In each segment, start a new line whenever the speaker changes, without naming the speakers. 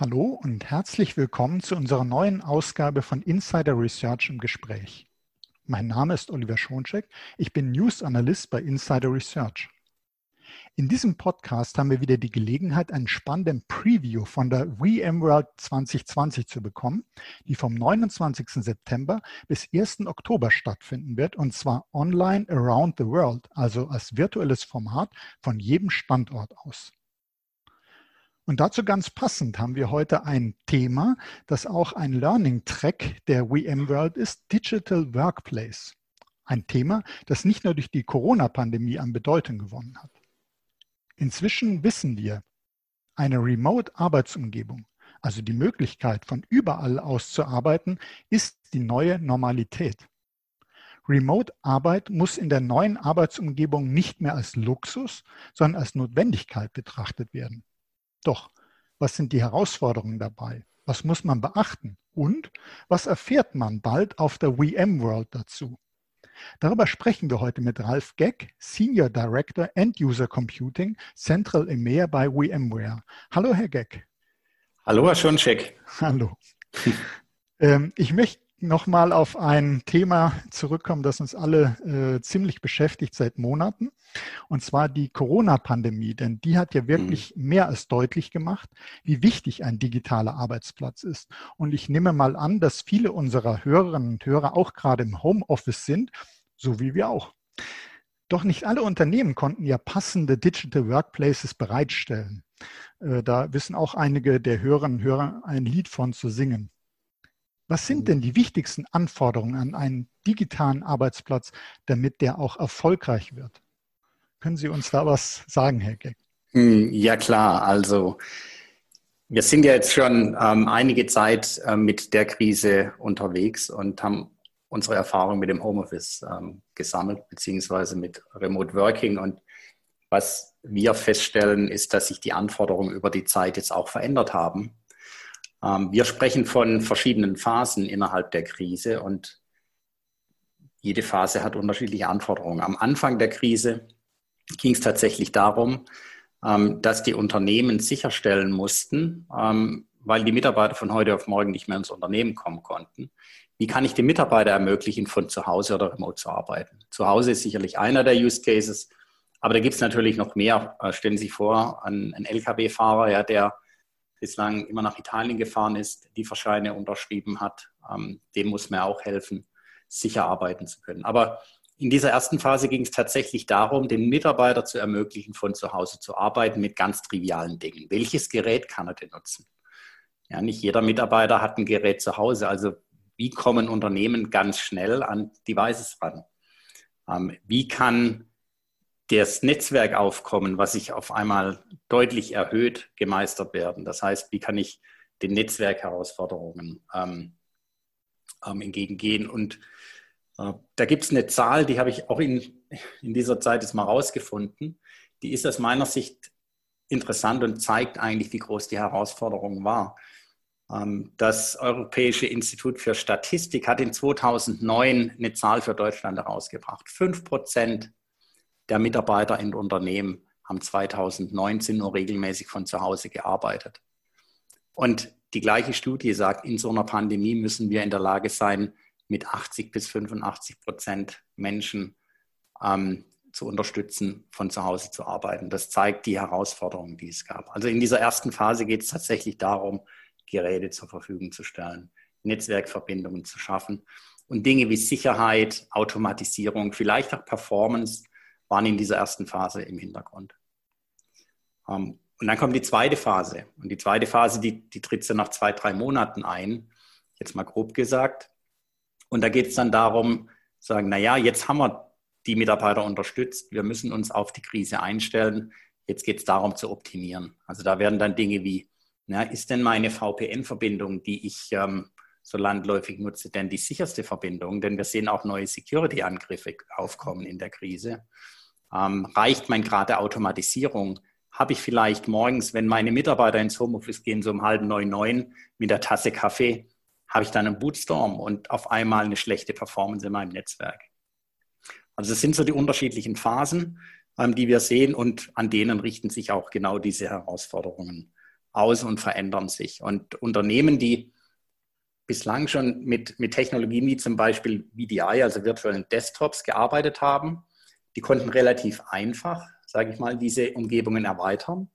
Hallo und herzlich willkommen zu unserer neuen Ausgabe von Insider Research im Gespräch. Mein Name ist Oliver Schoncheck. Ich bin News Analyst bei Insider Research. In diesem Podcast haben wir wieder die Gelegenheit, einen spannenden Preview von der VMworld 2020 zu bekommen, die vom 29. September bis 1. Oktober stattfinden wird, und zwar online around the world, also als virtuelles Format von jedem Standort aus. Und dazu ganz passend haben wir heute ein Thema, das auch ein Learning Track der VMworld ist, Digital Workplace. Ein Thema, das nicht nur durch die Corona-Pandemie an Bedeutung gewonnen hat. Inzwischen wissen wir, eine Remote-Arbeitsumgebung, also die Möglichkeit, von überall aus zu arbeiten, ist die neue Normalität. Remote-Arbeit muss in der neuen Arbeitsumgebung nicht mehr als Luxus, sondern als Notwendigkeit betrachtet werden. Doch, was sind die Herausforderungen dabei? Was muss man beachten? Und was erfährt man bald auf der VMworld dazu? Darüber sprechen wir heute mit Ralf Geck, Senior Director End User Computing, Central EMEA bei VMware. Hallo, Herr Geck.
Hallo, Herr Schoncheck.
Hallo. ähm, ich möchte nochmal auf ein Thema zurückkommen, das uns alle äh, ziemlich beschäftigt seit Monaten, und zwar die Corona-Pandemie. Denn die hat ja wirklich mhm. mehr als deutlich gemacht, wie wichtig ein digitaler Arbeitsplatz ist. Und ich nehme mal an, dass viele unserer Hörerinnen und Hörer auch gerade im Homeoffice sind, so wie wir auch. Doch nicht alle Unternehmen konnten ja passende Digital Workplaces bereitstellen. Äh, da wissen auch einige der Hörerinnen und Hörer ein Lied von zu singen. Was sind denn die wichtigsten Anforderungen an einen digitalen Arbeitsplatz, damit der auch erfolgreich wird? Können Sie uns da was sagen, Herr Geck?
Hm, ja, klar. Also, wir sind ja jetzt schon ähm, einige Zeit äh, mit der Krise unterwegs und haben unsere Erfahrung mit dem Homeoffice ähm, gesammelt, beziehungsweise mit Remote Working. Und was wir feststellen, ist, dass sich die Anforderungen über die Zeit jetzt auch verändert haben. Ähm, wir sprechen von verschiedenen Phasen innerhalb der Krise und jede Phase hat unterschiedliche Anforderungen. Am Anfang der Krise ging es tatsächlich darum, ähm, dass die Unternehmen sicherstellen mussten, ähm, weil die Mitarbeiter von heute auf morgen nicht mehr ins Unternehmen kommen konnten. Wie kann ich den Mitarbeiter ermöglichen, von zu Hause oder remote zu arbeiten? Zu Hause ist sicherlich einer der Use Cases, aber da gibt es natürlich noch mehr. Äh, stellen Sie sich vor, ein, ein Lkw-Fahrer, ja, der bislang immer nach Italien gefahren ist, die Verscheine unterschrieben hat, ähm, dem muss man auch helfen, sicher arbeiten zu können. Aber in dieser ersten Phase ging es tatsächlich darum, den Mitarbeiter zu ermöglichen, von zu Hause zu arbeiten mit ganz trivialen Dingen. Welches Gerät kann er denn nutzen? Ja, nicht jeder Mitarbeiter hat ein Gerät zu Hause. Also wie kommen Unternehmen ganz schnell an Devices ran? Ähm, wie kann das Netzwerkaufkommen, was sich auf einmal deutlich erhöht, gemeistert werden. Das heißt, wie kann ich den Netzwerkherausforderungen ähm, ähm, entgegengehen? Und äh, da gibt es eine Zahl, die habe ich auch in, in dieser Zeit jetzt mal rausgefunden. Die ist aus meiner Sicht interessant und zeigt eigentlich, wie groß die Herausforderung war. Ähm, das Europäische Institut für Statistik hat in 2009 eine Zahl für Deutschland herausgebracht. Fünf Prozent der Mitarbeiter in Unternehmen haben 2019 nur regelmäßig von zu Hause gearbeitet. Und die gleiche Studie sagt, in so einer Pandemie müssen wir in der Lage sein, mit 80 bis 85 Prozent Menschen ähm, zu unterstützen, von zu Hause zu arbeiten. Das zeigt die Herausforderungen, die es gab. Also in dieser ersten Phase geht es tatsächlich darum, Geräte zur Verfügung zu stellen, Netzwerkverbindungen zu schaffen und Dinge wie Sicherheit, Automatisierung, vielleicht auch Performance waren in dieser ersten Phase im Hintergrund. Ähm, und dann kommt die zweite Phase. Und die zweite Phase, die, die tritt so nach zwei, drei Monaten ein, jetzt mal grob gesagt. Und da geht es dann darum, sagen, na ja, jetzt haben wir die Mitarbeiter unterstützt, wir müssen uns auf die Krise einstellen. Jetzt geht es darum zu optimieren. Also da werden dann Dinge wie, na, ist denn meine VPN-Verbindung, die ich ähm, so landläufig nutze, denn die sicherste Verbindung? Denn wir sehen auch neue Security-Angriffe aufkommen in der Krise. Ähm, reicht mein Grad der Automatisierung? Habe ich vielleicht morgens, wenn meine Mitarbeiter ins Homeoffice gehen, so um halb neun, neun mit der Tasse Kaffee, habe ich dann einen Bootstorm und auf einmal eine schlechte Performance in meinem Netzwerk? Also es sind so die unterschiedlichen Phasen, ähm, die wir sehen und an denen richten sich auch genau diese Herausforderungen aus und verändern sich. Und Unternehmen, die bislang schon mit, mit Technologien wie zum Beispiel VDI, also virtuellen Desktops, gearbeitet haben, die konnten relativ einfach, sage ich mal, diese Umgebungen erweitern.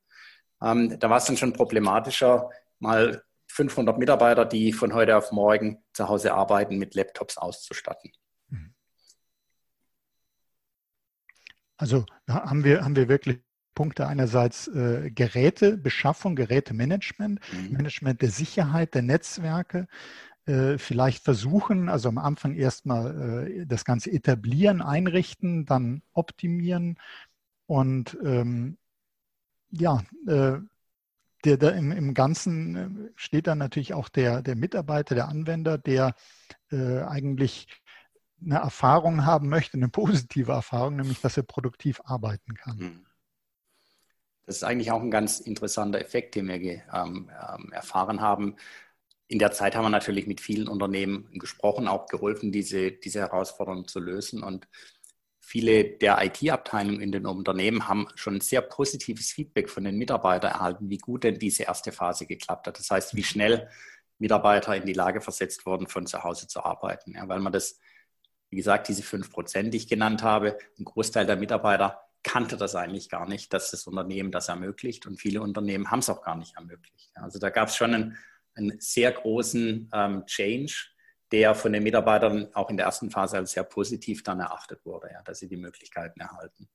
Ähm, da war es dann schon problematischer, mal 500 Mitarbeiter, die von heute auf morgen zu Hause arbeiten, mit Laptops auszustatten.
Also haben wir, haben wir wirklich Punkte einerseits äh, Gerätebeschaffung, Gerätemanagement, mhm. Management der Sicherheit, der Netzwerke, vielleicht versuchen, also am Anfang erstmal äh, das Ganze etablieren, einrichten, dann optimieren und ähm, ja, äh, der, der im, im, Ganzen äh, steht dann natürlich auch der, der Mitarbeiter, der Anwender, der äh, eigentlich eine Erfahrung haben möchte, eine positive Erfahrung, nämlich dass er produktiv arbeiten kann. Hm.
Das ist eigentlich auch ein ganz interessanter Effekt, den wir ähm, ähm, erfahren haben. In der Zeit haben wir natürlich mit vielen Unternehmen gesprochen, auch geholfen, diese, diese Herausforderung zu lösen. Und viele der IT-Abteilungen in den Unternehmen haben schon sehr positives Feedback von den Mitarbeitern erhalten, wie gut denn diese erste Phase geklappt hat. Das heißt, wie schnell Mitarbeiter in die Lage versetzt wurden, von zu Hause zu arbeiten. Ja, weil man das, wie gesagt, diese fünf Prozent, die ich genannt habe, ein Großteil der Mitarbeiter kannte das eigentlich gar nicht, dass das Unternehmen das ermöglicht und viele Unternehmen haben es auch gar nicht ermöglicht. Also da gab es schon einen, einen, sehr großen ähm, Change der von den Mitarbeitern auch in der ersten Phase als sehr positiv dann erachtet wurde, ja, dass sie die Möglichkeiten erhalten.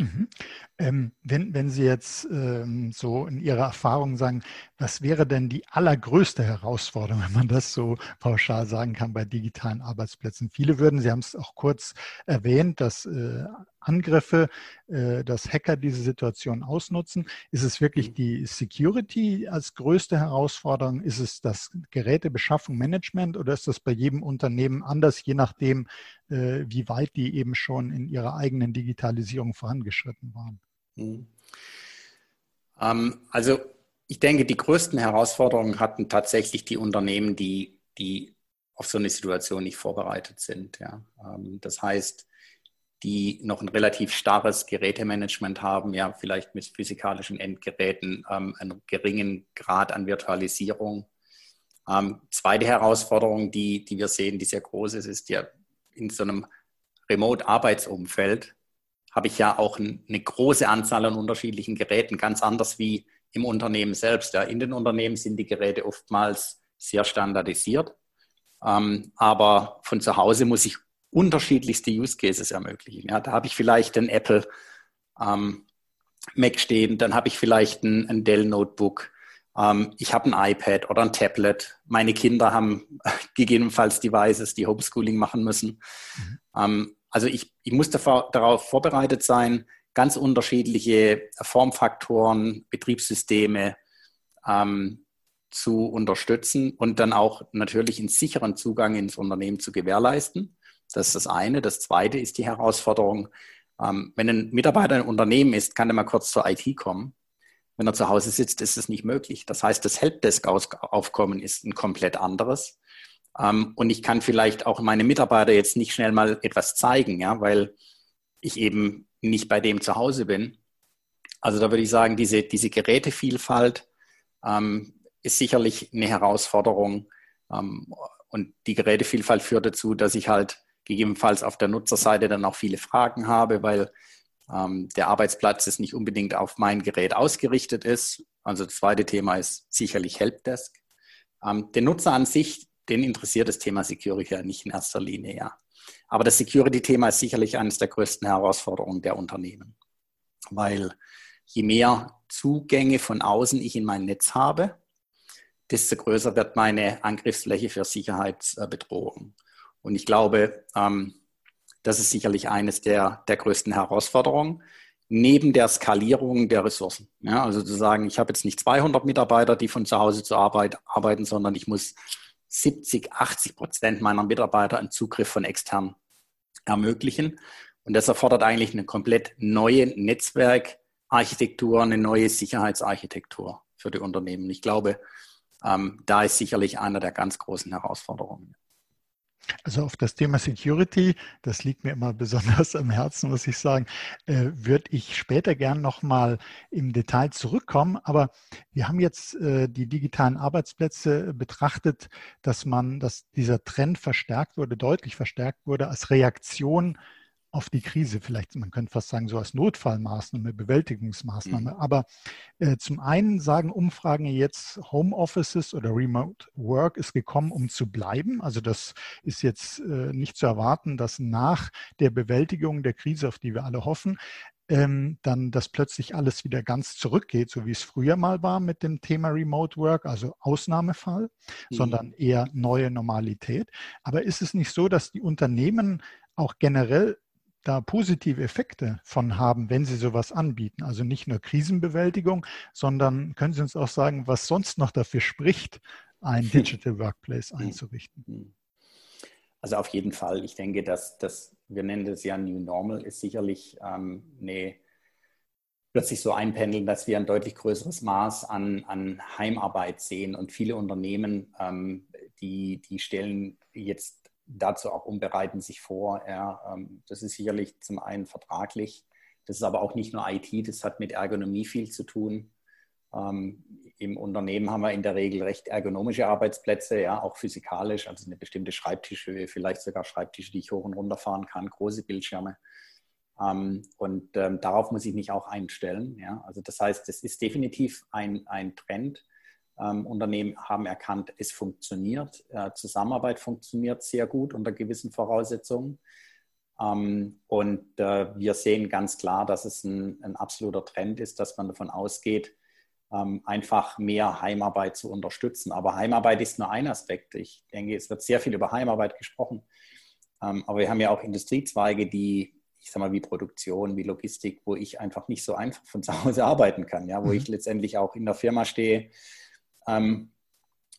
Mhm. Ähm, wenn, wenn Sie jetzt ähm, so in Ihrer Erfahrung sagen, was wäre denn die allergrößte Herausforderung, wenn man das so pauschal sagen kann, bei digitalen Arbeitsplätzen? Viele würden, Sie haben es auch kurz erwähnt, dass äh, Angriffe, äh, dass Hacker diese Situation ausnutzen. Ist es wirklich mhm. die Security als größte Herausforderung? Ist es das Gerätebeschaffung, Management oder ist das bei jedem Unternehmen anders, je nachdem, äh, wie weit die eben schon in ihrer eigenen Digitalisierung vorangeschritten waren? Mhm.
Ähm, also ich denke, die größten Herausforderungen hatten tatsächlich die Unternehmen, die, die auf so eine Situation nicht vorbereitet sind. Ja. Ähm, das heißt, die noch ein relativ starres Gerätemanagement haben, ja, vielleicht mit physikalischen Endgeräten, ähm, einen geringen Grad an Virtualisierung. Ähm, zweite Herausforderung, die, die wir sehen, die sehr groß ist, ist ja in so einem Remote-Arbeitsumfeld habe ich ja auch ein, eine große Anzahl an unterschiedlichen Geräten, ganz anders wie im Unternehmen selbst. Ja. In den Unternehmen sind die Geräte oftmals sehr standardisiert. Ähm, aber von zu Hause muss ich unterschiedlichste Use Cases ermöglichen. Ja, da habe ich vielleicht ein Apple ähm, Mac stehen, dann habe ich vielleicht ein, ein Dell Notebook, ähm, ich habe ein iPad oder ein Tablet. Meine Kinder haben gegebenenfalls Devices, die Homeschooling machen müssen. Mhm. Ähm, also ich, ich muss davor, darauf vorbereitet sein, ganz unterschiedliche Formfaktoren, Betriebssysteme ähm, zu unterstützen und dann auch natürlich einen sicheren Zugang ins Unternehmen zu gewährleisten. Das ist das eine. Das zweite ist die Herausforderung, ähm, wenn ein Mitarbeiter ein Unternehmen ist, kann er mal kurz zur IT kommen. Wenn er zu Hause sitzt, ist es nicht möglich. Das heißt, das Helpdesk-Aufkommen ist ein komplett anderes. Ähm, und ich kann vielleicht auch meine Mitarbeiter jetzt nicht schnell mal etwas zeigen, ja, weil ich eben nicht bei dem zu Hause bin. Also da würde ich sagen, diese, diese Gerätevielfalt ähm, ist sicherlich eine Herausforderung. Ähm, und die Gerätevielfalt führt dazu, dass ich halt gegebenenfalls auf der Nutzerseite dann auch viele Fragen habe, weil ähm, der Arbeitsplatz ist nicht unbedingt auf mein Gerät ausgerichtet ist. Also das zweite Thema ist sicherlich Helpdesk. Ähm, den Nutzer an sich, den interessiert das Thema Security ja nicht in erster Linie, ja. Aber das Security-Thema ist sicherlich eines der größten Herausforderungen der Unternehmen, weil je mehr Zugänge von außen ich in mein Netz habe, desto größer wird meine Angriffsfläche für Sicherheitsbedrohungen. Und ich glaube, ähm, das ist sicherlich eines der, der größten Herausforderungen, neben der Skalierung der Ressourcen. Ja, also zu sagen, ich habe jetzt nicht 200 Mitarbeiter, die von zu Hause zur Arbeit arbeiten, sondern ich muss 70, 80 Prozent meiner Mitarbeiter einen Zugriff von extern ermöglichen. Und das erfordert eigentlich eine komplett neue Netzwerkarchitektur, eine neue Sicherheitsarchitektur für die Unternehmen. Ich glaube, ähm, da ist sicherlich einer der ganz großen Herausforderungen.
Also auf das Thema Security, das liegt mir immer besonders am Herzen, muss ich sagen, äh, würde ich später gern nochmal im Detail zurückkommen. Aber wir haben jetzt äh, die digitalen Arbeitsplätze betrachtet, dass man, dass dieser Trend verstärkt wurde, deutlich verstärkt wurde als Reaktion auf die Krise, vielleicht, man könnte fast sagen, so als Notfallmaßnahme, Bewältigungsmaßnahme. Mhm. Aber äh, zum einen sagen Umfragen jetzt, Homeoffices oder Remote Work ist gekommen, um zu bleiben. Also das ist jetzt äh, nicht zu erwarten, dass nach der Bewältigung der Krise, auf die wir alle hoffen, ähm, dann, dass plötzlich alles wieder ganz zurückgeht, so wie es früher mal war mit dem Thema Remote Work, also Ausnahmefall, mhm. sondern eher neue Normalität. Aber ist es nicht so, dass die Unternehmen auch generell da positive Effekte von haben, wenn Sie sowas anbieten. Also nicht nur Krisenbewältigung, sondern können Sie uns auch sagen, was sonst noch dafür spricht, ein Digital Workplace einzurichten? Hm.
Also auf jeden Fall. Ich denke, dass das, wir nennen das ja New Normal, ist sicherlich ähm, eine, sich so einpendeln, dass wir ein deutlich größeres Maß an, an Heimarbeit sehen. Und viele Unternehmen, ähm, die, die stellen jetzt dazu auch um, bereiten sich vor. Ja, ähm, das ist sicherlich zum einen vertraglich, das ist aber auch nicht nur IT, das hat mit Ergonomie viel zu tun. Ähm, Im Unternehmen haben wir in der Regel recht ergonomische Arbeitsplätze, ja, auch physikalisch, also eine bestimmte Schreibtischhöhe, vielleicht sogar Schreibtische, die ich hoch und runter fahren kann, große Bildschirme. Ähm, und darauf muss ich mich auch einstellen. Ja. Also das heißt, das ist definitiv ein, ein Trend, ähm, Unternehmen haben erkannt, es funktioniert. Äh, Zusammenarbeit funktioniert sehr gut unter gewissen Voraussetzungen. Ähm, und äh, wir sehen ganz klar, dass es ein, ein, absoluter Trend ist, dass man davon ausgeht, ähm, einfach mehr Heimarbeit zu unterstützen. Aber Heimarbeit ist nur ein Aspekt. Ich denke, es wird sehr viel über Heimarbeit gesprochen. Ähm, aber wir haben ja auch Industriezweige, die ich sage mal, wie Produktion, wie Logistik, wo ich einfach nicht so einfach von zu Hause arbeiten kann, ja, wo mhm. ich letztendlich auch in der Firma stehe,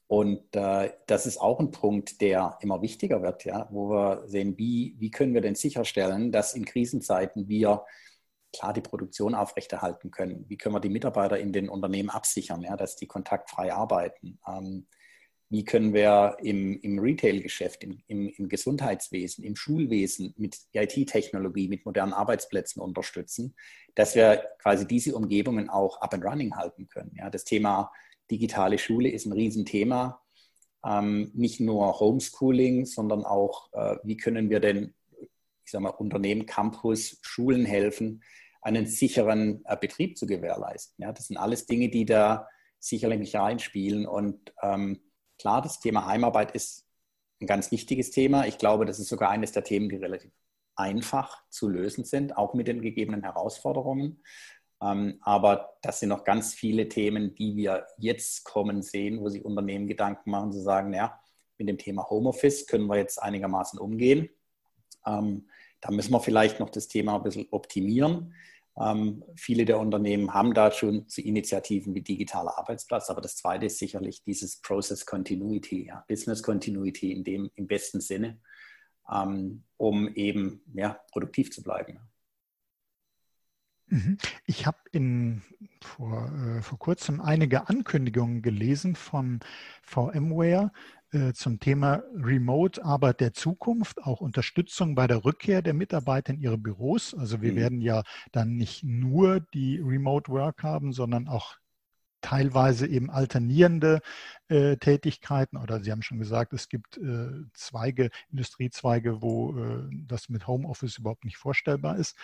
und äh, das ist auch ein Punkt, der immer wichtiger wird, ja, wo wir sehen, wie, wie können wir denn sicherstellen, dass in Krisenzeiten wir klar die Produktion aufrechterhalten können. Wie können wir die Mitarbeiter in den Unternehmen absichern, ja, dass die kontaktfrei arbeiten? Ähm, wie können wir im, im Retail-Geschäft, im, im, im, Gesundheitswesen, im Schulwesen mit IT-Technologie, mit modernen Arbeitsplätzen unterstützen, dass wir quasi diese Umgebungen auch up and running halten können. Ja, das Thema digitale Schule ist ein Riesenthema. Ähm, nicht nur Homeschooling, sondern auch, äh, wie können wir denn, ich sage mal, Unternehmen, Campus, Schulen helfen, einen sicheren äh, Betrieb zu gewährleisten. Ja, das sind alles Dinge, die da sicherlich reinspielen. Und ähm, klar, das Thema Heimarbeit ist ein ganz wichtiges Thema. Ich glaube, das ist sogar eines der Themen, die relativ einfach zu lösen sind, auch mit den gegebenen Herausforderungen. Ähm, aber das sind noch ganz viele Themen, die wir jetzt kommen sehen, wo sich Unternehmen Gedanken machen, zu sagen, ja, mit dem Thema Homeoffice können wir jetzt einigermaßen umgehen. Ähm, da müssen wir vielleicht noch das Thema ein bisschen optimieren. Ähm, viele der Unternehmen haben da schon zu Initiativen wie digitaler Arbeitsplatz, aber das zweite ist sicherlich dieses Process Continuity, ja, Business Continuity in dem im besten Sinne, um eben ja, produktiv zu bleiben.
Mhm. Ich habe vor, äh, vor kurzem einige Ankündigungen gelesen von VMware äh, zum Thema Remote-Arbeit der Zukunft, auch Unterstützung bei der Rückkehr der Mitarbeiter in ihre Büros. Also wir mhm. werden ja dann nicht nur die Remote Work haben, sondern auch teilweise eben alternierende äh, Tätigkeiten oder Sie haben schon gesagt, es gibt äh, Zweige, Industriezweige, wo äh, das mit Homeoffice überhaupt nicht vorstellbar ist.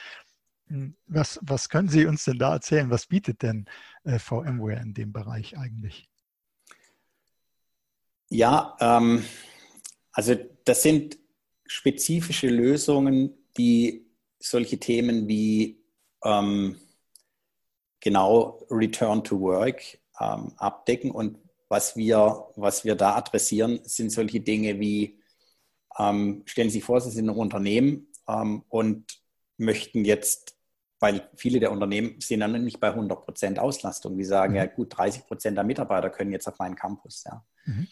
Hm, was, was können Sie uns denn da erzählen? Was bietet denn äh, VMware in dem Bereich eigentlich?
Ja, ähm, also das sind spezifische Lösungen, die solche Themen wie ähm, genau Return to Work ähm, abdecken. Und was wir, was wir da adressieren, sind solche Dinge wie, ähm, stellen Sie sich vor, Sie sind ein Unternehmen ähm, und möchten jetzt weil viele der Unternehmen sind dann nicht bei 100 Prozent Auslastung. Die sagen, mhm. ja gut, 30 Prozent der Mitarbeiter können jetzt auf meinen Campus. Ja. Mhm.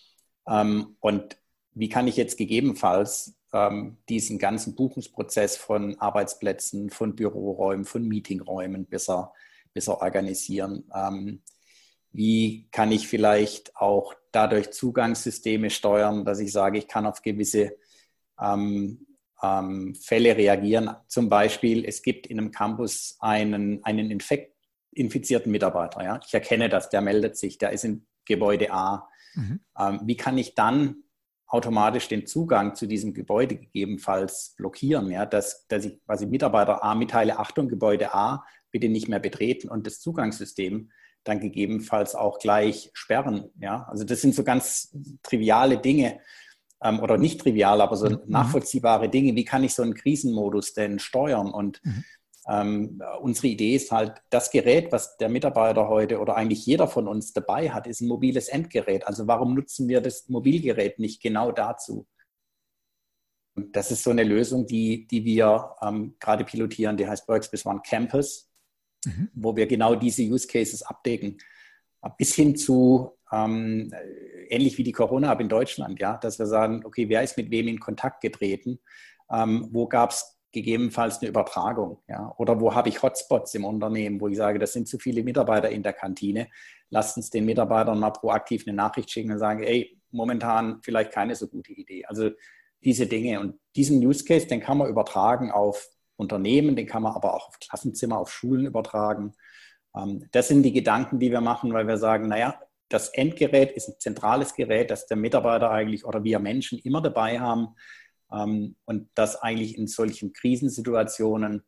Ähm, und wie kann ich jetzt gegebenenfalls ähm, diesen ganzen Buchungsprozess von Arbeitsplätzen, von Büroräumen, von Meetingräumen besser, besser organisieren? Ähm, wie kann ich vielleicht auch dadurch Zugangssysteme steuern, dass ich sage, ich kann auf gewisse ähm, ähm, Fälle reagieren. Zum Beispiel, es gibt in einem Campus einen, einen Infekt, infizierten Mitarbeiter. Ja? Ich erkenne das, der meldet sich, der ist in Gebäude A. Mhm. Ähm, wie kann ich dann automatisch den Zugang zu diesem Gebäude gegebenenfalls blockieren, ja, dass, dass ich quasi Mitarbeiter A mitteile, Achtung, Gebäude A, bitte nicht mehr betreten und das Zugangssystem dann gegebenenfalls auch gleich sperren. Ja? Also das sind so ganz triviale Dinge ähm, oder nicht trivial, aber so mhm. nachvollziehbare Dinge. Wie kann ich so einen Krisenmodus denn steuern? Und mhm. ähm, unsere Idee ist halt, das Gerät, was der Mitarbeiter heute oder eigentlich jeder von uns dabei hat, ist ein mobiles Endgerät. Also warum nutzen wir das Mobilgerät nicht genau dazu? Und das ist so eine Lösung, die, die wir ähm, gerade pilotieren, die heißt Workspace One Campus mhm. wo wir genau diese Use Cases abdecken. Bis hin zu ähm, ähnlich wie die Corona-App in Deutschland, ja, dass wir sagen, okay, wer ist mit wem in Kontakt getreten? Ähm, wo gab es gegebenenfalls eine Übertragung? Ja? Oder wo habe ich Hotspots im Unternehmen, wo ich sage, das sind zu viele Mitarbeiter in der Kantine. Lasst uns den Mitarbeitern mal proaktiv eine Nachricht schicken und sagen, ey, momentan vielleicht keine so gute Idee. Also diese Dinge und diesen Use Case, den kann man übertragen auf Unternehmen, den kann man aber auch auf Klassenzimmer, auf Schulen übertragen. Ähm, das sind die Gedanken, die wir machen, weil wir sagen, naja, das Endgerät ist ein zentrales Gerät, das der Mitarbeiter eigentlich oder wir Menschen immer dabei haben ähm, und das eigentlich in solchen Krisensituationen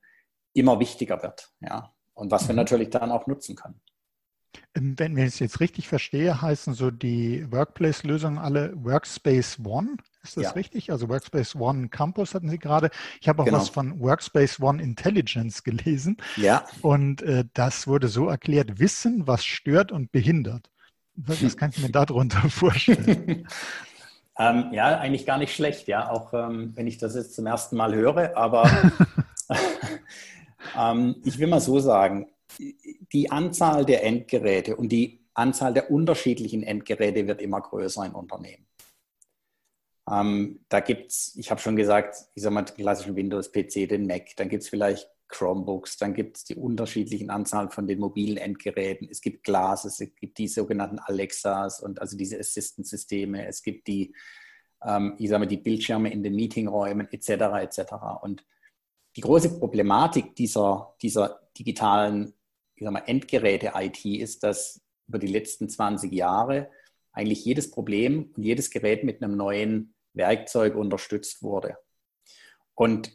immer wichtiger wird. Ja? Und was wir mhm. natürlich dann auch nutzen können.
Ähm, wenn ich es jetzt richtig verstehe, heißen so die Workplace-Lösungen alle Workspace One. Ist das ja. richtig? Also Workspace One Campus hatten Sie gerade. Ich habe auch genau. was von Workspace One Intelligence gelesen.
Ja.
Und äh, das wurde so erklärt, Wissen, was stört und behindert. Was kann ich mir darunter vorstellen?
ähm, ja, eigentlich gar nicht schlecht, ja, auch ähm, wenn ich das jetzt zum ersten Mal höre, aber ähm, ich will mal so sagen, die Anzahl der Endgeräte und die Anzahl der unterschiedlichen Endgeräte wird immer größer in Unternehmen. Ähm, da gibt es, ich habe schon gesagt, ich sage mal, den klassischen Windows-PC, den Mac, dann gibt es vielleicht Chromebooks, dann gibt es die unterschiedlichen Anzahl von den mobilen Endgeräten, es gibt Glasses, es gibt die sogenannten Alexas und also diese Assistant-Systeme, es gibt die, ähm, ich sage mal, die Bildschirme in den Meetingräumen etc. etc. Und die große Problematik dieser, dieser digitalen ich sag mal, Endgeräte-IT ist, dass über die letzten 20 Jahre eigentlich jedes Problem und jedes Gerät mit einem neuen Werkzeug unterstützt wurde. Und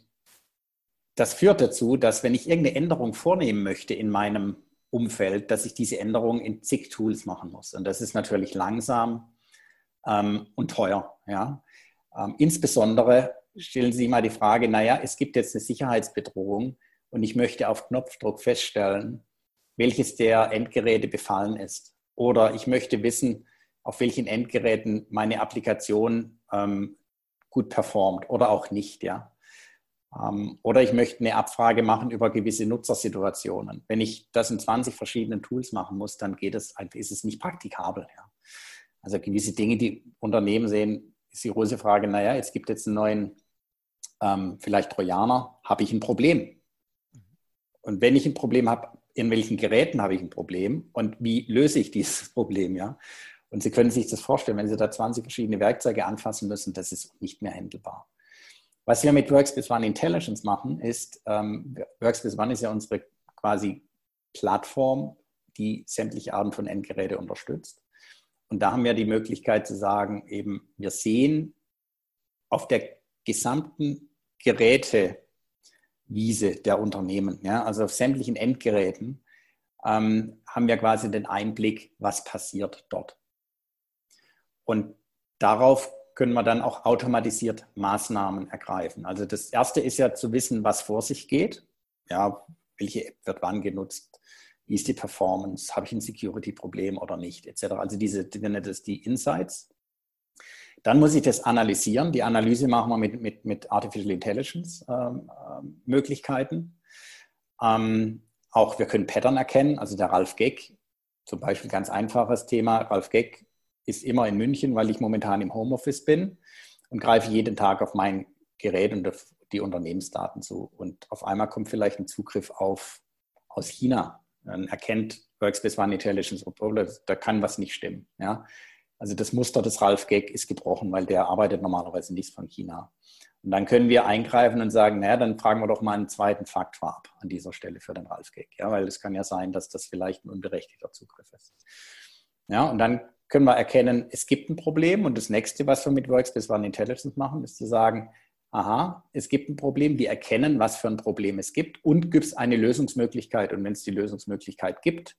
das führt dazu, dass wenn ich irgendeine Änderung vornehmen möchte in meinem Umfeld, dass ich diese Änderung in zig Tools machen muss. Und das ist natürlich langsam ähm, und teuer. Ja? Ähm, insbesondere stellen Sie sich mal die Frage, naja, es gibt jetzt eine Sicherheitsbedrohung und ich möchte auf Knopfdruck feststellen, welches der Endgeräte befallen ist. Oder ich möchte wissen, auf welchen Endgeräten meine Applikation ähm, gut performt oder auch nicht, ja. Ähm, oder ich möchte eine Abfrage machen über gewisse Nutzersituationen. Wenn ich das in 20 verschiedenen Tools machen muss, dann geht es, ist es nicht praktikabel, ja. Also gewisse Dinge, die Unternehmen sehen, ist die große Frage, naja, jetzt gibt es einen neuen, ähm, vielleicht Trojaner, habe ich ein Problem? Und wenn ich ein Problem habe, in welchen Geräten habe ich ein Problem und wie löse ich dieses Problem, ja? Und Sie können sich das vorstellen, wenn Sie da 20 verschiedene Werkzeuge anfassen müssen, das ist nicht mehr handelbar. Was wir mit Workspace ONE Intelligence machen, ist, ähm, Workspace ONE ist ja unsere quasi Plattform, die sämtliche Arten von Endgeräte unterstützt. Und da haben wir die Möglichkeit zu sagen, eben, wir sehen auf der gesamten Gerätewiese der Unternehmen, ja, also auf sämtlichen Endgeräten, ähm, haben wir quasi den Einblick, was passiert dort. Und darauf können wir dann auch automatisiert Maßnahmen ergreifen. Also das Erste ist ja zu wissen, was vor sich geht. Ja, welche App wird wann genutzt? Wie ist die Performance? Habe ich ein Security-Problem oder nicht? Etc. Also diese, wir nennen das die Insights. Dann muss ich das analysieren. Die Analyse machen wir mit, mit, mit Artificial Intelligence ähm, ähm. Ähm, auch wir können Pattern erkennen. Also der Ralf Geck, zum Beispiel ganz einfaches Thema. Ralf Geck ist immer in München, weil ich momentan im Homeoffice bin und greife jeden Tag auf mein Gerät und auf die Unternehmensdaten zu. Und auf einmal kommt vielleicht ein Zugriff auf, aus China. Dann erkennt Workspace ONE Intelligence, obwohl da kann was nicht stimmen. Ja? Also das Muster des Ralf Gag ist gebrochen, weil der arbeitet normalerweise nicht von China. Und dann können wir eingreifen und sagen, naja, dann fragen wir doch mal einen zweiten Faktor ab an dieser Stelle für den Ralf-Gag. Ja, weil es kann ja sein, dass das vielleicht ein unberechtigter Zugriff ist. Ja, und dann können wir erkennen, es gibt ein Problem. Und das nächste, was wir mit Workspace One Intelligence machen, ist zu sagen, aha, es gibt ein Problem, wir erkennen, was für ein Problem es gibt und gibt es eine Lösungsmöglichkeit. Und wenn es die Lösungsmöglichkeit gibt,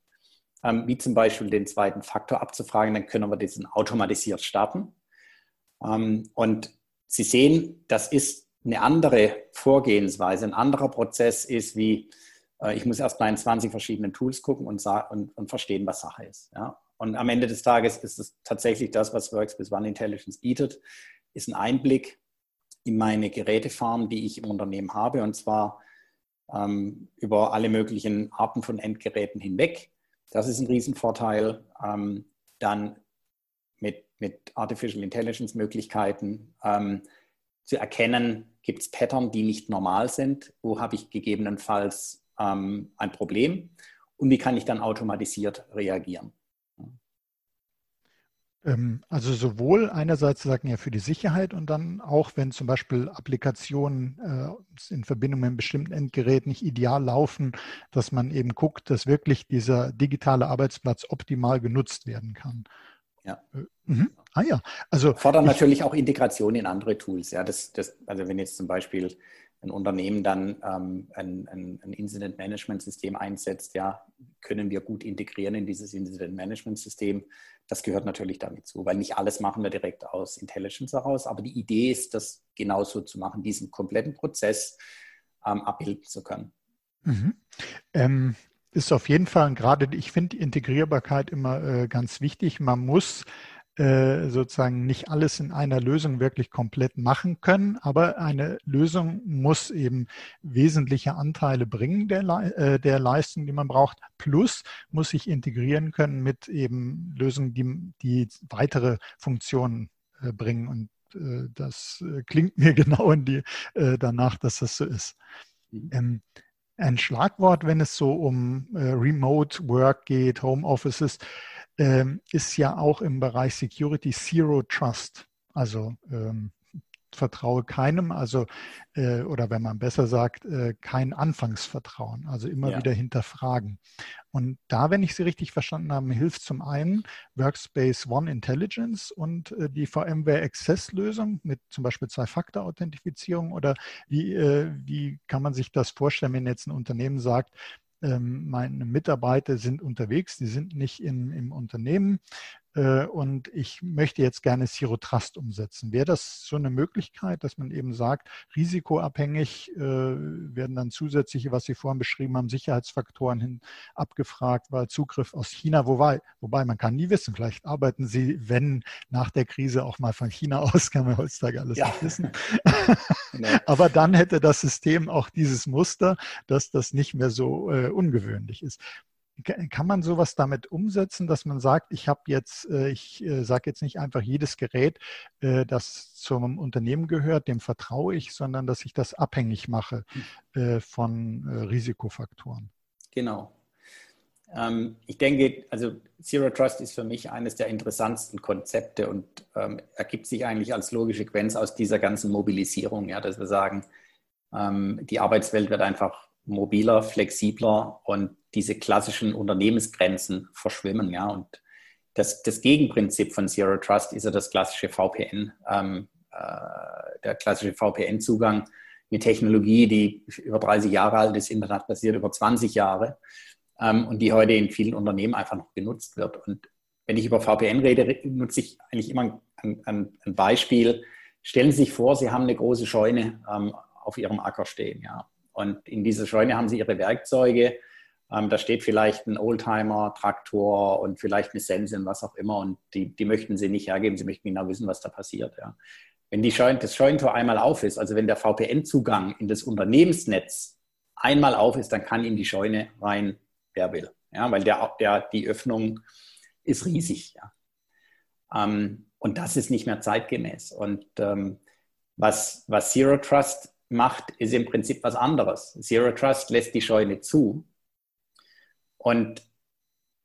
ähm, wie zum Beispiel den zweiten Faktor abzufragen, dann können wir diesen automatisiert starten. Ähm, und Sie sehen, das ist eine andere Vorgehensweise, ein anderer Prozess ist wie, äh, ich muss erst mal in 20 verschiedenen Tools gucken und, und, und verstehen, was Sache ist. Ja? Und am Ende des Tages ist es tatsächlich das, was Workspace One Intelligence bietet, ist ein Einblick in meine Gerätefarm, die ich im Unternehmen habe, und zwar ähm, über alle möglichen Arten von Endgeräten hinweg. Das ist ein Riesenvorteil. Ähm, dann mit, mit Artificial Intelligence Möglichkeiten ähm, zu erkennen, gibt es Pattern, die nicht normal sind, wo habe ich gegebenenfalls ähm, ein Problem und wie kann ich dann automatisiert reagieren.
Ähm, also sowohl einerseits sagen ja für die Sicherheit und dann auch, wenn zum Beispiel Applikationen äh, in Verbindung mit einem bestimmten Endgerät nicht ideal laufen, dass man eben guckt, dass wirklich dieser digitale Arbeitsplatz optimal genutzt werden kann.
Ja. Äh, mhm. Ah ja, also fordern natürlich auch Integration in andere Tools. Ja, das, das, also wenn jetzt zum Beispiel ein Unternehmen dann ähm, ein, ein, ein Incident Management System einsetzt, ja, können wir gut integrieren in dieses Incident Management System. Das gehört natürlich damit zu, weil nicht alles machen wir direkt aus Intelligence heraus, aber die Idee ist, das genauso zu machen, diesen kompletten Prozess ähm, abbilden zu können.
Mhm. Ähm, ist auf jeden Fall, gerade ich finde Integrierbarkeit immer äh, ganz wichtig. Man muss äh, sozusagen nicht alles in einer Lösung wirklich komplett machen können, aber eine Lösung muss eben wesentliche Anteile bringen der, äh, der Leistung, die man braucht, plus muss sich integrieren können mit eben Lösungen, die, die weitere Funktionen äh, bringen. Und das klingt mir genau in die, danach, dass das so ist. Mhm. Ähm, ein Schlagwort, wenn es so um Remote Work geht, Home Offices, ähm, ist ja auch im Bereich Security Zero Trust. Also ähm, vertraue keinem, also äh, oder wenn man besser sagt, äh, kein Anfangsvertrauen, also immer ja. wieder hinterfragen. Und da, wenn ich Sie richtig verstanden habe, hilft zum einen Workspace One Intelligence und äh, die VMware Access Lösung mit zum Beispiel Zwei-Faktor-Authentifizierung oder wie, äh, wie kann man sich das vorstellen, wenn jetzt ein Unternehmen sagt, meine Mitarbeiter sind unterwegs, die sind nicht in, im Unternehmen und ich möchte jetzt gerne Zero Trust umsetzen. Wäre das so eine Möglichkeit, dass man eben sagt, risikoabhängig äh, werden dann zusätzliche, was Sie vorhin beschrieben haben, Sicherheitsfaktoren hin abgefragt, weil Zugriff aus China, wobei, wobei man kann nie wissen, vielleicht arbeiten Sie, wenn nach der Krise auch mal von China aus, kann man heutzutage alles ja. nicht wissen. Genau. Aber dann hätte das System auch dieses Muster, dass das nicht mehr so äh, ungewöhnlich ist. Kann man sowas damit umsetzen, dass man sagt, ich habe jetzt, äh, ich äh, sage jetzt nicht einfach jedes Gerät, äh, das zum Unternehmen gehört, dem vertraue ich, sondern dass ich das abhängig mache hm. von Risikofaktoren?
Genau. Ähm, ich denke, also Zero Trust ist für mich eines der interessantsten Konzepte und ähm, ergibt sich eigentlich als logische Sequenz aus dieser ganzen Mobilisierung, ja, dass wir sagen, ähm, die Arbeitswelt wird einfach mobiler, flexibler und diese klassischen Unternehmensgrenzen verschwimmen. Ja? Und das, das Gegenprinzip von Zero Trust ist ja das klassische VPN, ähm, äh, der klassische VPN-Zugang mit Technologie, die über 30 Jahre alt ist, Internet basiert über 20 Jahre ähm, und die heute in vielen Unternehmen einfach noch genutzt wird. Und wenn ich über VPN rede, nutze ich eigentlich immer ein, ein, ein Beispiel. Stellen Sie sich vor, Sie haben eine große Scheune ähm, auf Ihrem Acker stehen. Ja? Und in dieser Scheune haben Sie Ihre Werkzeuge, ähm, da steht vielleicht ein Oldtimer, Traktor und vielleicht eine Sense und was auch immer. Und die, die möchten sie nicht hergeben. Sie möchten genau wissen, was da passiert. Ja. Wenn die Scheun, das Scheunentor einmal auf ist, also wenn der VPN-Zugang in das Unternehmensnetz einmal auf ist, dann kann in die Scheune rein, wer will. Ja, weil der, der, die Öffnung ist riesig. Ja. Ähm, und das ist nicht mehr zeitgemäß. Und ähm, was, was Zero Trust macht, ist im Prinzip was anderes. Zero Trust lässt die Scheune zu und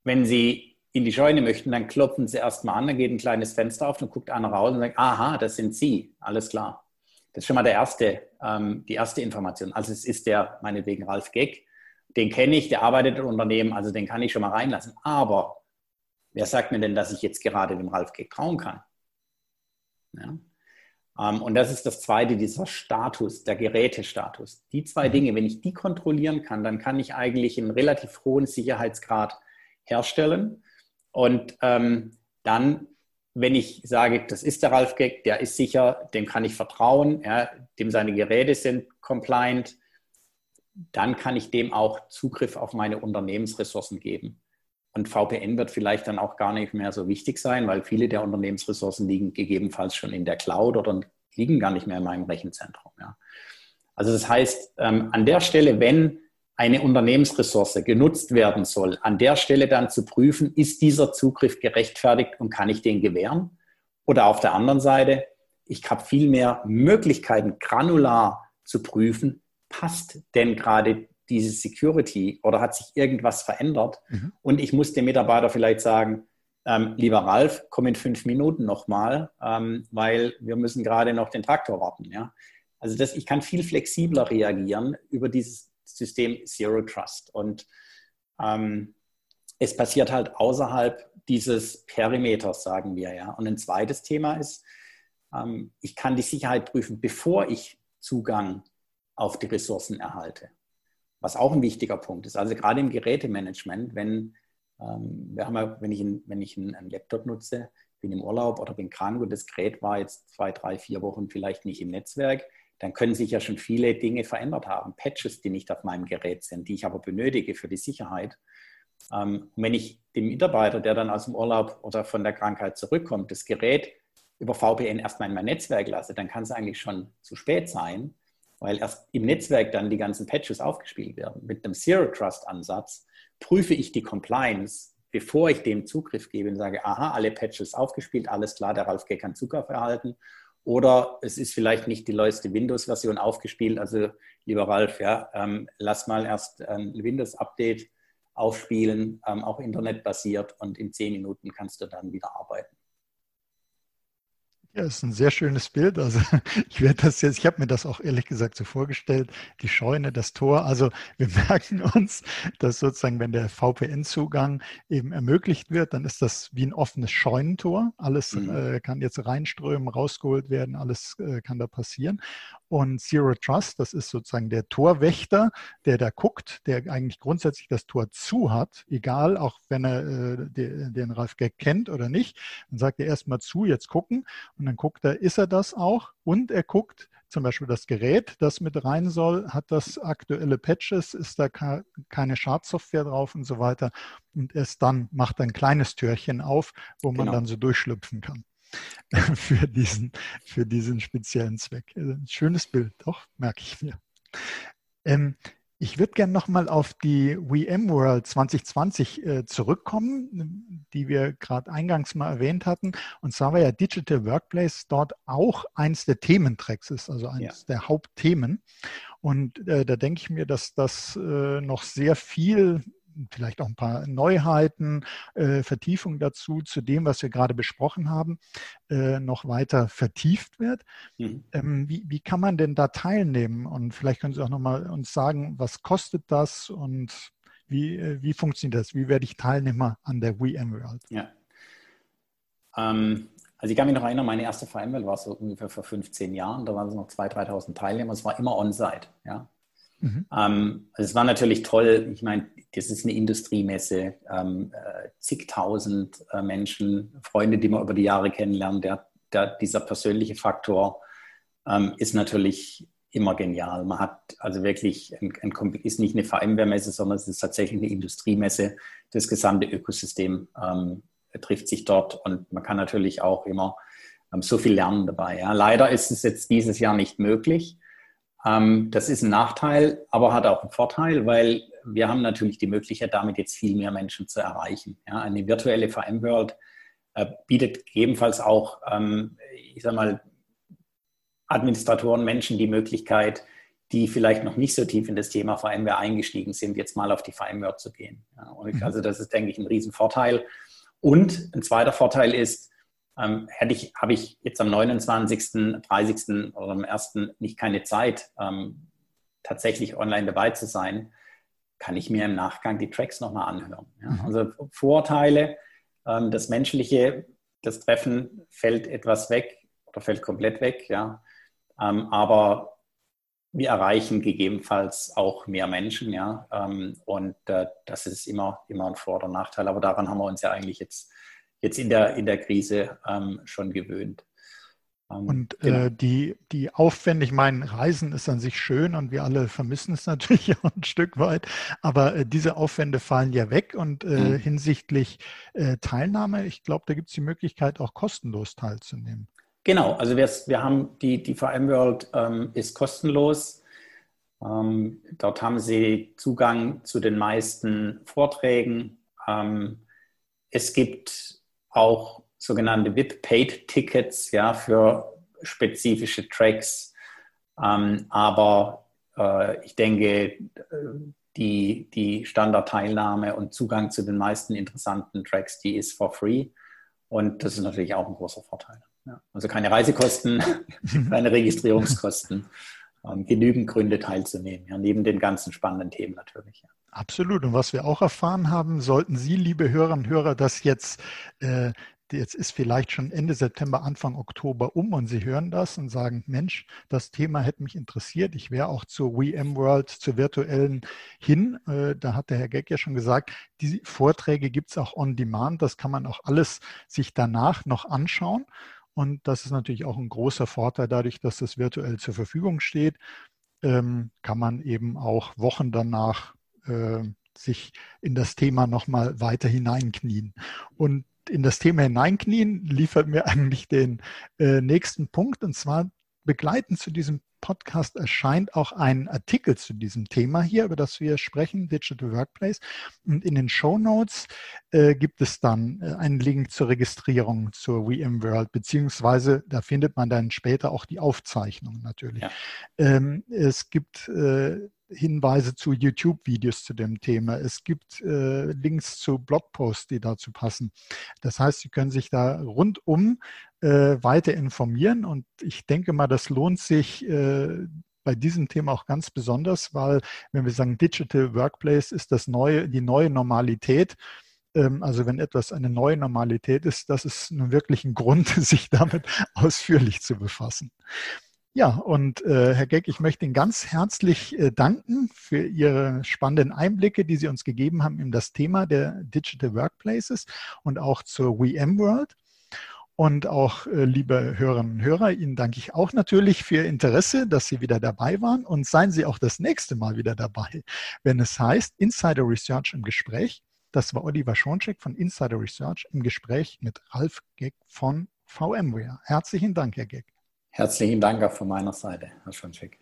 wenn Sie in die Scheune möchten, dann klopfen Sie erstmal an, dann geht ein kleines Fenster auf, dann guckt einer raus und sagt, aha, das sind Sie, alles klar. Das ist schon mal der erste, ähm, die erste Information. Also es ist der, meinetwegen Ralf Geck, den kenne ich, der arbeitet im Unternehmen, also den kann ich schon mal reinlassen. Aber wer sagt mir denn, dass ich jetzt gerade dem Ralf Geck trauen kann? Ja? Ähm, und das ist das zweite, dieser Status, der Gerätestatus. Die zwei mhm. Dinge, wenn ich die kontrollieren kann, dann kann ich eigentlich einen relativ hohen Sicherheitsgrad herstellen. Und ähm, dann, wenn ich sage, das ist der Ralf Geck, der ist sicher, dem kann ich vertrauen, ja, dem seine Geräte sind compliant, dann kann ich dem auch Zugriff auf meine Unternehmensressourcen geben. Und VPN wird vielleicht dann auch gar nicht mehr so wichtig sein, weil viele der Unternehmensressourcen liegen gegebenenfalls schon in der Cloud oder liegen gar nicht mehr in meinem Rechenzentrum. Ja. Also das heißt, ähm, an der Stelle, wenn eine Unternehmensressource genutzt werden soll, an der Stelle dann zu prüfen, ist dieser Zugriff gerechtfertigt und kann ich den gewähren? Oder auf der anderen Seite, ich habe viel mehr Möglichkeiten, granular zu prüfen, passt denn gerade diese Security oder hat sich irgendwas verändert? Mhm. Und ich muss dem Mitarbeiter vielleicht sagen, ähm, lieber Ralf, komm in fünf Minuten nochmal, ähm, weil wir müssen gerade noch den Traktor warten. Ja? Also das, ich kann viel flexibler reagieren über dieses System Zero Trust. Und ähm, es passiert halt außerhalb dieses Perimeters, sagen wir ja. Und ein zweites Thema ist, ähm, ich kann die Sicherheit prüfen, bevor ich Zugang auf die Ressourcen erhalte. Was auch ein wichtiger Punkt ist. Also gerade im Gerätemanagement, wenn, ähm, wir haben ja, wenn ich, wenn ich einen, einen Laptop nutze, bin im Urlaub oder bin krank und das Gerät war jetzt zwei, drei, vier Wochen vielleicht nicht im Netzwerk, dann können sich ja schon viele Dinge verändert haben. Patches, die nicht auf meinem Gerät sind, die ich aber benötige für die Sicherheit. Ähm, wenn ich dem Mitarbeiter, der dann aus dem Urlaub oder von der Krankheit zurückkommt, das Gerät über VPN erstmal in mein Netzwerk lasse, dann kann es eigentlich schon zu spät sein weil erst im Netzwerk dann die ganzen Patches aufgespielt werden. Mit einem Zero Trust Ansatz prüfe ich die Compliance, bevor ich dem Zugriff gebe und sage, aha, alle Patches aufgespielt, alles klar, der Ralf Gay kann Zugriff erhalten. Oder es ist vielleicht nicht die neueste Windows-Version aufgespielt. Also, lieber Ralf, ja, ähm, lass mal erst ein Windows-Update aufspielen, ähm, auch internetbasiert und in zehn Minuten kannst du dann wieder arbeiten.
Ja, ist ein sehr schönes Bild. Also ich werde das jetzt, ich habe mir das auch ehrlich gesagt so vorgestellt, die Scheune, das Tor. Also wir merken uns, dass sozusagen, wenn der VPN-Zugang eben ermöglicht wird, dann ist das wie ein offenes Scheunentor. Alles mhm. äh, kann jetzt reinströmen, rausgeholt werden, alles äh, kann da passieren. Und Zero Trust, das ist sozusagen der Torwächter, der da guckt, der eigentlich grundsätzlich das Tor zu hat, egal, auch wenn er äh, den, den Ralf Gag kennt oder nicht. Dann sagt er erstmal zu, jetzt gucken. Und dann guckt er, ist er das auch? Und er guckt zum Beispiel das Gerät, das mit rein soll, hat das aktuelle Patches, ist da keine Schadsoftware drauf und so weiter. Und erst dann macht er ein kleines Türchen auf, wo man genau. dann so durchschlüpfen kann. für, diesen, für diesen speziellen Zweck. Also ein schönes Bild, doch, merke ich mir. Ähm, ich würde gerne nochmal auf die VMworld 2020 äh, zurückkommen, die wir gerade eingangs mal erwähnt hatten. Und zwar war ja Digital Workplace dort auch eins der Thementracks ist, also eines ja. der Hauptthemen. Und äh, da denke ich mir, dass das äh, noch sehr viel vielleicht auch ein paar Neuheiten, äh, Vertiefung dazu, zu dem, was wir gerade besprochen haben, äh, noch weiter vertieft wird. Mhm. Ähm, wie, wie kann man denn da teilnehmen? Und vielleicht können Sie auch nochmal uns sagen, was kostet das und wie, äh, wie funktioniert das? Wie werde ich Teilnehmer an der VMworld?
Ja. Ähm, also ich kann mich noch erinnern, meine erste VMworld war so ungefähr vor 15 Jahren. Da waren es noch 2.000, 3.000 Teilnehmer. Es war immer on-site. Ja? Mhm. Ähm, also es war natürlich toll. Ich meine, das ist eine Industriemesse, ähm, äh, zigtausend äh, Menschen, Freunde, die man über die Jahre kennenlernt. Der, der, dieser persönliche Faktor ähm, ist natürlich immer genial. Man hat also wirklich, ein, ein, ist nicht eine VMware-Messe, sondern es ist tatsächlich eine Industriemesse. Das gesamte Ökosystem ähm, trifft sich dort und man kann natürlich auch immer ähm, so viel lernen dabei. Ja. Leider ist es jetzt dieses Jahr nicht möglich. Ähm, das ist ein Nachteil, aber hat auch einen Vorteil, weil wir haben natürlich die Möglichkeit, damit jetzt viel mehr Menschen zu erreichen. Ja, eine virtuelle VM-World äh, bietet gegebenenfalls auch, ähm, ich sage mal, Administratoren, Menschen die Möglichkeit, die vielleicht noch nicht so tief in das Thema VMware eingestiegen sind, jetzt mal auf die VMware zu gehen. Ja, mhm. also das ist, denke ich, ein Riesenvorteil. Und ein zweiter Vorteil ist, ähm, hätte ich, habe ich jetzt am 29., 30. oder am 1. nicht keine Zeit, ähm, tatsächlich online dabei zu sein, kann ich mir im Nachgang die Tracks nochmal anhören. Ja? Mhm. Also Vorteile, ähm, das Menschliche, das Treffen fällt etwas weg oder fällt komplett weg, ja. Ähm, aber wir erreichen gegebenenfalls auch mehr Menschen, ja. Ähm, und äh, das ist immer, immer ein Vor- und Nachteil. Aber daran haben wir uns ja eigentlich jetzt, jetzt in, der, in der Krise ähm, schon gewöhnt.
Ähm, und äh, genau. äh, die, die Aufwände, ich meine, Reisen ist an sich schön und wir alle vermissen es natürlich auch ein Stück weit, aber äh, diese Aufwände fallen ja weg und äh, mhm. hinsichtlich äh, Teilnahme, ich glaube, da gibt es die Möglichkeit, auch kostenlos teilzunehmen.
Genau, also wir, wir haben die, die VM World ähm, ist kostenlos. Ähm, dort haben Sie Zugang zu den meisten Vorträgen. Ähm, es gibt auch sogenannte VIP-Paid-Tickets ja, für spezifische Tracks. Ähm, aber äh, ich denke, die, die Standardteilnahme und Zugang zu den meisten interessanten Tracks, die ist for free. Und das ist natürlich auch ein großer Vorteil. Ja. Also keine Reisekosten, keine Registrierungskosten. Ähm, genügend Gründe teilzunehmen, ja, neben den ganzen spannenden Themen natürlich. Ja.
Absolut. Und was wir auch erfahren haben, sollten Sie, liebe Hörerinnen und Hörer, das jetzt äh, jetzt ist vielleicht schon Ende September, Anfang Oktober um und Sie hören das und sagen, Mensch, das Thema hätte mich interessiert. Ich wäre auch zur WM zur virtuellen hin. Äh, da hat der Herr Geck ja schon gesagt, die Vorträge gibt es auch on demand. Das kann man auch alles sich danach noch anschauen. Und das ist natürlich auch ein großer Vorteil dadurch, dass das virtuell zur Verfügung steht. Ähm, kann man eben auch Wochen danach äh, sich in das Thema nochmal weiter hineinknien. Und in das Thema hineinknien liefert mir eigentlich den äh, nächsten Punkt und zwar begleitend zu diesem Podcast erscheint auch ein Artikel zu diesem Thema hier, über das wir sprechen, Digital Workplace. Und in den Show Notes äh, gibt es dann äh, einen Link zur Registrierung zur VMworld, beziehungsweise da findet man dann später auch die Aufzeichnung natürlich. Ja. Ähm, es gibt äh, Hinweise zu YouTube-Videos zu dem Thema. Es gibt äh, Links zu Blogposts, die dazu passen. Das heißt, Sie können sich da rundum äh, weiter informieren und ich denke mal, das lohnt sich äh, bei diesem Thema auch ganz besonders, weil wenn wir sagen Digital Workplace ist das neue, die neue Normalität. Ähm, also wenn etwas eine neue Normalität ist, das ist nun wirklich ein Grund, sich damit ausführlich zu befassen. Ja, und äh, Herr Geck, ich möchte Ihnen ganz herzlich äh, danken für Ihre spannenden Einblicke, die Sie uns gegeben haben in das Thema der Digital Workplaces und auch zur WM World. Und auch, äh, liebe Hörerinnen und Hörer, Ihnen danke ich auch natürlich für Ihr Interesse, dass Sie wieder dabei waren und seien Sie auch das nächste Mal wieder dabei, wenn es heißt Insider Research im Gespräch. Das war Oliver Schoncheck von Insider Research im Gespräch mit Ralf Geck von VMware. Herzlichen Dank, Herr Geck.
Herzlichen Dank auch von meiner Seite, Herr Schoncheck.